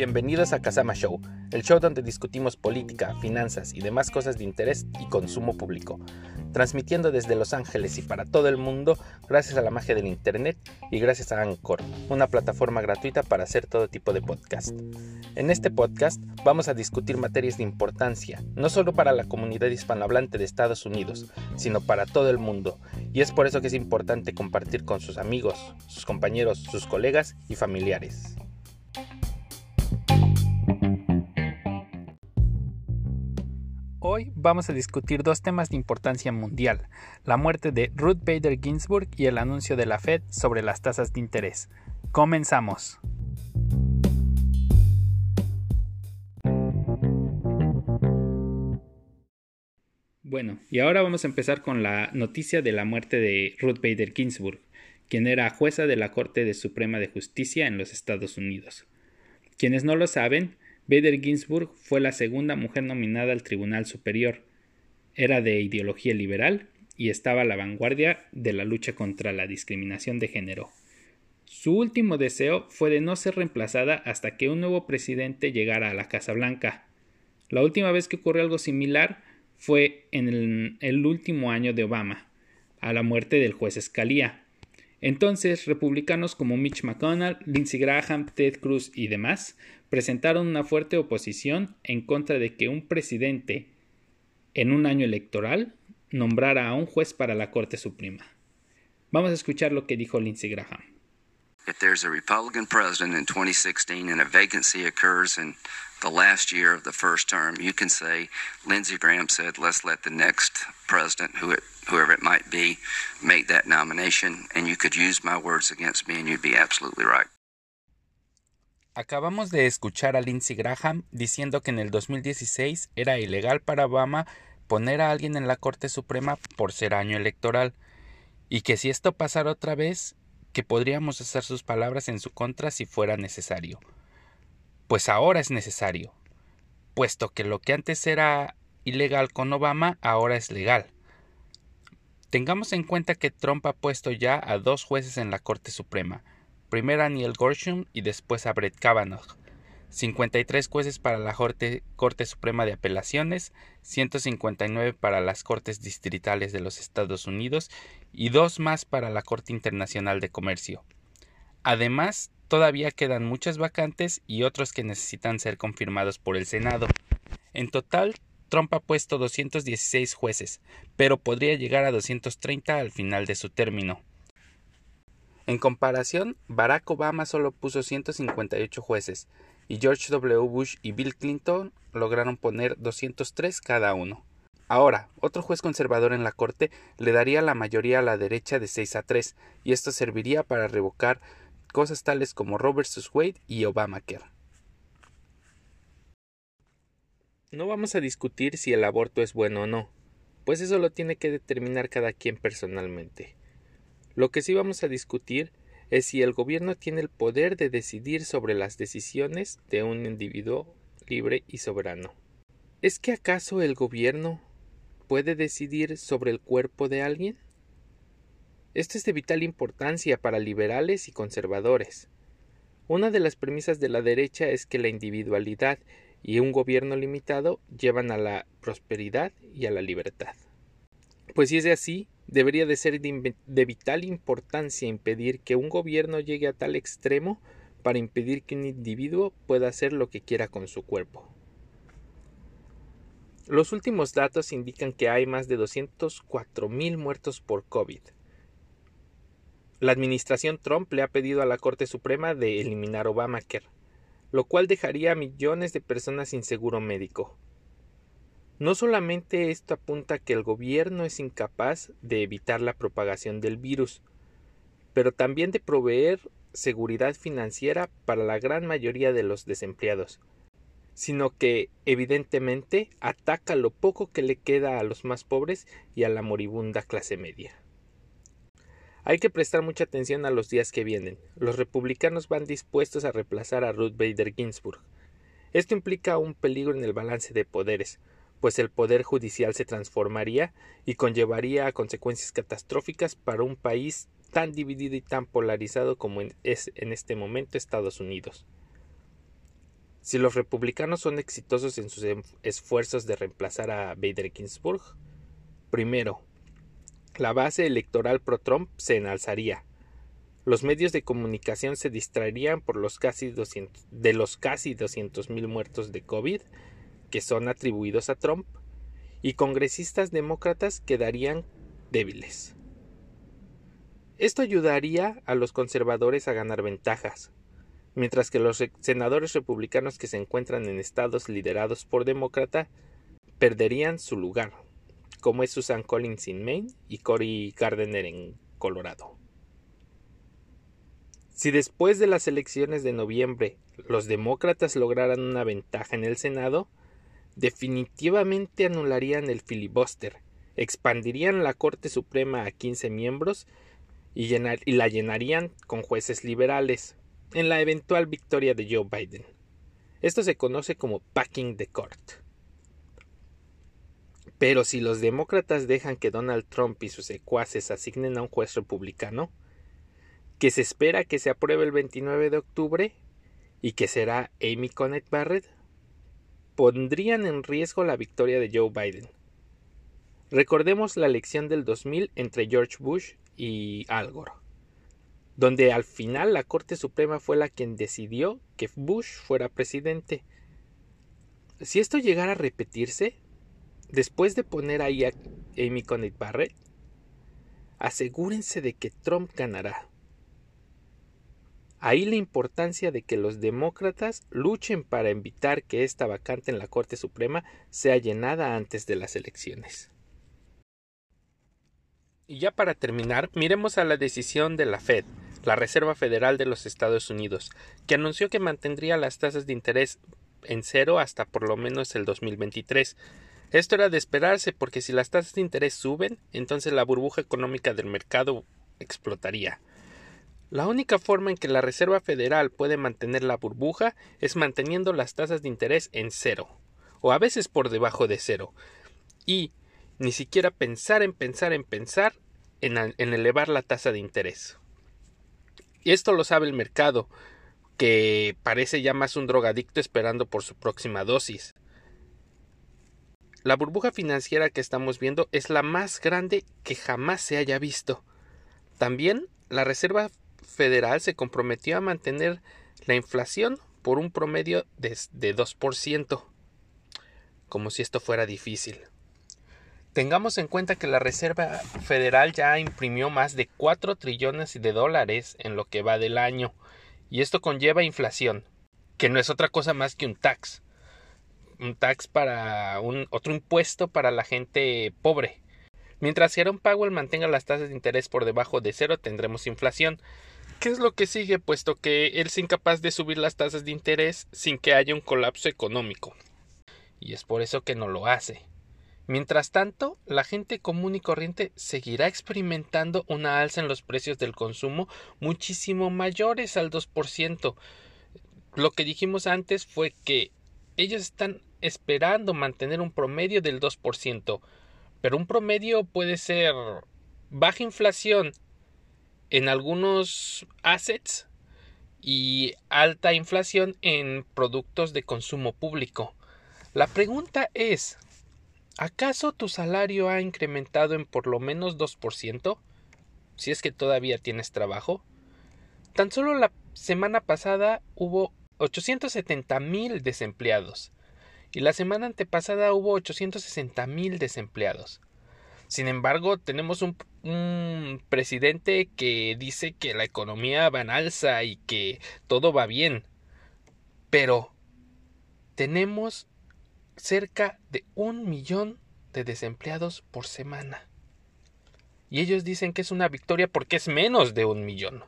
Bienvenidos a Kazama Show, el show donde discutimos política, finanzas y demás cosas de interés y consumo público, transmitiendo desde Los Ángeles y para todo el mundo gracias a la magia del Internet y gracias a Anchor, una plataforma gratuita para hacer todo tipo de podcast. En este podcast vamos a discutir materias de importancia, no solo para la comunidad hispanohablante de Estados Unidos, sino para todo el mundo, y es por eso que es importante compartir con sus amigos, sus compañeros, sus colegas y familiares. Hoy vamos a discutir dos temas de importancia mundial, la muerte de Ruth Bader Ginsburg y el anuncio de la Fed sobre las tasas de interés. Comenzamos. Bueno, y ahora vamos a empezar con la noticia de la muerte de Ruth Bader Ginsburg, quien era jueza de la Corte Suprema de Justicia en los Estados Unidos. Quienes no lo saben, Bader Ginsburg fue la segunda mujer nominada al Tribunal Superior. Era de ideología liberal y estaba a la vanguardia de la lucha contra la discriminación de género. Su último deseo fue de no ser reemplazada hasta que un nuevo presidente llegara a la Casa Blanca. La última vez que ocurrió algo similar fue en el, el último año de Obama, a la muerte del juez Scalia. Entonces, republicanos como Mitch McConnell, Lindsey Graham, Ted Cruz y demás presentaron una fuerte oposición en contra de que un presidente en un año electoral nombrara a un juez para la Corte Suprema. Vamos a escuchar lo que dijo Lindsey Graham. If there's a Republican president in 2016 and a vacancy occurs in the last year of the first term, you can say Lindsey Graham said, let's let the next president, who it, whoever it might be, make that nomination, and you could use my words against me, and you'd be absolutely right. Acabamos de escuchar a Lindsey Graham diciendo que en el 2016 era ilegal para Obama poner a alguien en la Corte Suprema por ser año electoral, y que si esto pasara otra vez, que podríamos hacer sus palabras en su contra si fuera necesario. Pues ahora es necesario, puesto que lo que antes era ilegal con Obama ahora es legal. Tengamos en cuenta que Trump ha puesto ya a dos jueces en la Corte Suprema, primero a Neil Gorsuch y después a Brett Kavanaugh. 53 jueces para la Corte, Corte, Suprema de Apelaciones, 159 para las Cortes Distritales de los Estados Unidos y dos más para la Corte Internacional de Comercio. Además, todavía quedan muchas vacantes y otros que necesitan ser confirmados por el Senado. En total, Trump ha puesto 216 jueces, pero podría llegar a 230 al final de su término. En comparación, Barack Obama solo puso 158 jueces, y George W. Bush y Bill Clinton lograron poner 203 cada uno. Ahora, otro juez conservador en la Corte le daría la mayoría a la derecha de 6 a 3, y esto serviría para revocar cosas tales como Roe vs. Wade y Obamacare. No vamos a discutir si el aborto es bueno o no, pues eso lo tiene que determinar cada quien personalmente. Lo que sí vamos a discutir es si el gobierno tiene el poder de decidir sobre las decisiones de un individuo libre y soberano. ¿Es que acaso el gobierno puede decidir sobre el cuerpo de alguien? Esto es de vital importancia para liberales y conservadores. Una de las premisas de la derecha es que la individualidad y un gobierno limitado llevan a la prosperidad y a la libertad. Pues si es así, debería de ser de, vital importancia impedir que un gobierno llegue a tal extremo para impedir que un individuo pueda hacer lo que quiera con su cuerpo. Los últimos datos indican que hay más de 204.000 muertos por COVID. La administración Trump le ha pedido a la Corte Suprema de eliminar Obamacare, lo cual dejaría a millones de personas sin seguro médico. No solamente esto apunta a que el gobierno es incapaz de evitar la propagación del virus, pero también de proveer seguridad financiera para la gran mayoría de los desempleados, sino que evidentemente ataca lo poco que le queda a los más pobres y a la moribunda clase media. Hay que prestar mucha atención a los días que vienen. Los republicanos van dispuestos a reemplazar a Ruth Bader Ginsburg. Esto implica un peligro en el balance de poderes, pues el poder judicial se transformaría y conllevaría a consecuencias catastróficas para un país tan dividido y tan polarizado como es en este momento Estados Unidos. Si los republicanos son exitosos en sus esfuerzos de reemplazar a Bader Ginsburg, primero, la base electoral pro-Trump se enalzaría. Los medios de comunicación se distraerían por los casi 200, de los casi 200.000 muertos de COVID que son atribuidos a Trump y congresistas demócratas quedarían débiles. Esto ayudaría a los conservadores a ganar ventajas, mientras que los senadores republicanos que se encuentran en estados liderados por demócrata perderían su lugar, como es Susan Collins en Maine y Cory Gardner en Colorado. Si después de las elecciones de noviembre los demócratas lograran una ventaja en el Senado, definitivamente anularían el filibuster, expandirían la Corte Suprema a 15 miembros y, y la llenarían con jueces liberales, en la eventual victoria de Joe Biden. Esto se conoce como packing the court. Pero si los demócratas dejan que Donald Trump y sus secuaces asignen a un juez republicano, que se espera que se apruebe el 29 de octubre y que será Amy Coney Barrett, pondrían en riesgo la victoria de Joe Biden. Recordemos la elección del 2000 entre George Bush y Al Gore donde al final la Corte Suprema fue la quien decidió que Bush fuera presidente. Si esto llegara a repetirse, después de poner ahí a Amy Coney Barrett, asegúrense de que Trump ganará. Ahí la importancia de que los demócratas luchen para evitar que esta vacante en la Corte Suprema sea llenada antes de las elecciones. Y ya para terminar, miremos a la decisión de la Fed, la Reserva Federal de los Estados Unidos, que anunció que mantendría las tasas de interés en cero hasta por lo menos el 2023. Esto era de esperarse porque si las tasas de interés suben, entonces la burbuja económica del mercado explotaría. La única forma en que la Reserva Federal puede mantener la burbuja es manteniendo las tasas de interés en cero, o a veces por debajo de cero, y ni siquiera pensar en pensar en pensar en, elevar la tasa de interés. Y esto lo sabe el mercado, que parece ya más un drogadicto esperando por su próxima dosis. La burbuja financiera que estamos viendo es la más grande que jamás se haya visto. También la Reserva Federal se comprometió a mantener la inflación por un promedio de, de 2%, como si esto fuera difícil. Tengamos en cuenta que la Reserva Federal ya imprimió más de 4 trillones de dólares en lo que va del año, y esto conlleva inflación, que no es otra cosa más que un tax. Un tax para un otro impuesto para la gente pobre. Mientras Jerome Powell mantenga las tasas de interés por debajo de cero, tendremos inflación. ¿Qué es lo que sigue? Puesto que él es incapaz de subir las tasas de interés sin que haya un colapso económico. Y es por eso que no lo hace. Mientras tanto, la gente común y corriente seguirá experimentando una alza en los precios del consumo muchísimo mayores al 2%. Lo que dijimos antes fue que ellos están esperando mantener un promedio del 2%, pero un promedio puede ser baja inflación en algunos assets y alta inflación en productos de consumo público. La pregunta es, ¿Acaso tu salario ha incrementado en por lo menos 2%? Si es que todavía tienes trabajo. Tan solo la semana pasada hubo 870 mil desempleados y la semana antepasada hubo 860 mil desempleados. Sin embargo, tenemos un, un, presidente que dice que la economía va en alza y que todo va bien. Pero tenemos cerca de un millón de desempleados por semana. Y ellos dicen que es una victoria porque es menos de un millón.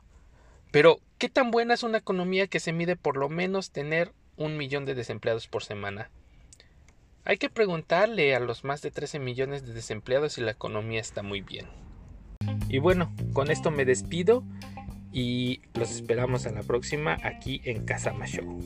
Pero, ¿qué tan buena es una economía que se mide por lo menos tener un millón de desempleados por semana? Hay que preguntarle a los más de 13 millones de desempleados si la economía está muy bien. Y bueno, con esto me despido y los esperamos a la próxima aquí en Casama Show.